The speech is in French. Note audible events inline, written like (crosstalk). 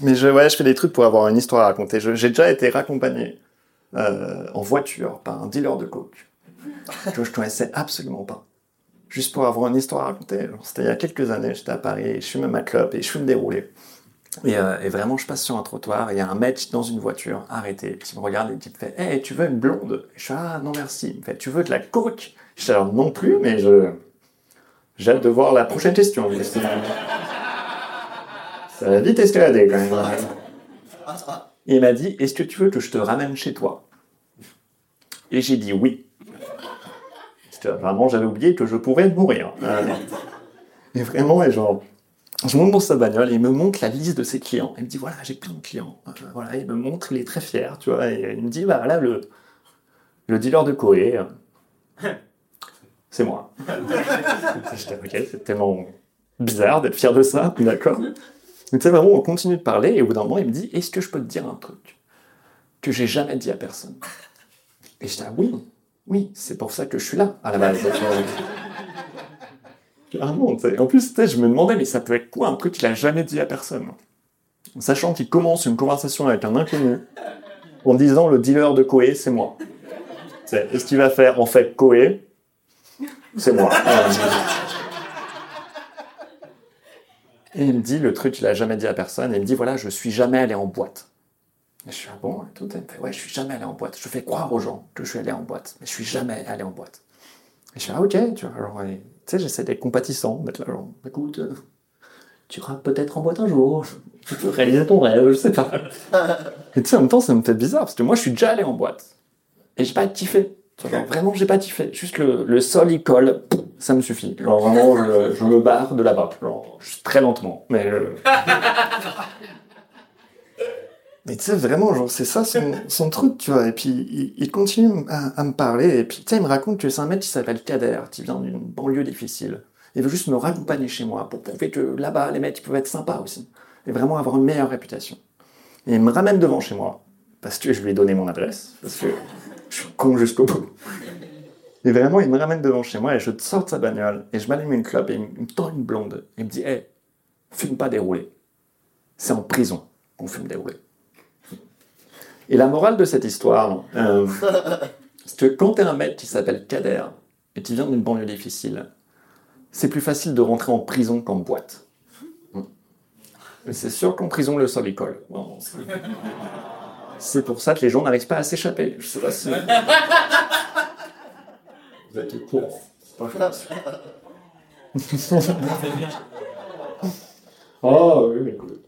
Mais je, ouais, je fais des trucs pour avoir une histoire à raconter. J'ai déjà été raccompagné euh, en voiture par un dealer de coke que je connaissais absolument pas. Juste pour avoir une histoire à raconter. C'était il y a quelques années, j'étais à Paris, je fume ma clope et je fume des euh, et vraiment, je passe sur un trottoir, et il y a un mec dans une voiture arrêté qui me regarde et qui me fait Hey, tu veux une blonde? Je suis Ah, non, merci. Il me fait Tu veux de la coke? Je dis Alors, non plus, mais je. J'ai hâte de voir la prochaine question. Ça va vite escalader quand même. Et il m'a dit Est-ce que tu veux que je te ramène chez toi? Et j'ai dit oui. Vraiment, j'avais oublié que je pourrais mourir. Euh, et vraiment, et genre, je monte dans sa bagnole et il me montre la liste de ses clients. Il me dit voilà, j'ai plein de clients. Euh, voilà, il me montre, il est très fier, tu vois. Et il me dit bah là, le, le dealer de Corée, euh, c'est moi. (laughs) J'étais ok, c'est tellement bizarre d'être fier de ça, d'accord? Mais tu sais, vraiment, on continue de parler et au bout d'un moment, il me dit est-ce que je peux te dire un truc que j'ai jamais dit à personne? Et je dis ah oui, oui, c'est pour ça que je suis là à la base. (laughs) En plus, je me demandais, mais ça peut être quoi un truc qu'il a jamais dit à personne? Sachant qu'il commence une conversation avec un inconnu en disant le dealer de Koé, c'est moi. Tu sais, Et ce qu'il va faire, en fait, Koé, c'est moi. (laughs) Et il me dit le truc qu'il a jamais dit à personne. Et il me dit voilà, je suis jamais allé en boîte. Et je suis ah bon et tout. Il me fait ouais, je suis jamais allé en boîte. Je fais croire aux gens que je suis allé en boîte, mais je suis jamais allé en boîte. Et je fais ah ok, tu vois. Alors, et, tu sais, j'essaie d'être compatissant, d'être là genre écoute, euh, tu iras peut-être en boîte un jour. (laughs) Tu peux réaliser ton rêve, je sais pas. (laughs) Et tu sais, en même temps, ça me fait bizarre parce que moi, je suis déjà allé en boîte et j'ai pas kiffé. Vraiment, j'ai pas kiffé. Juste le, le sol, il colle, ça me suffit. Genre vraiment, je, je me barre de là-bas. Genre, très lentement. Mais, euh, (laughs) mais tu sais, vraiment, genre, c'est ça son, son truc, tu vois. Et puis, il, continue à, à me parler. Et puis, tu sais, il me raconte que c'est un mec qui s'appelle Kader, qui vient d'une banlieue difficile. Il veut juste me raccompagner chez moi pour prouver que là-bas, les mecs, ils peuvent être sympas aussi. Et vraiment avoir une meilleure réputation. Et il me ramène devant chez moi. Parce que je lui ai donné mon adresse. Parce que je suis con jusqu'au bout. Et vraiment, il me ramène devant chez moi et je sors de sa bagnole et je m'allume une clope et il me tend une blonde. Il me dit Hé, fume pas des roulés. C'est en prison qu'on fume des roulés. Et la morale de cette histoire, euh, (laughs) c'est que quand t'es un mec qui s'appelle Kader et qui vient d'une banlieue difficile, c'est plus facile de rentrer en prison qu'en boîte. Mais c'est sûr qu'en prison, le sol y colle. Bon, c'est- pour ça que les gens n'arrivent pas à s'échapper. Je sais pas si. (laughs) Vous êtes au courant. C'est pas grave. (laughs) Oh oui, écoute.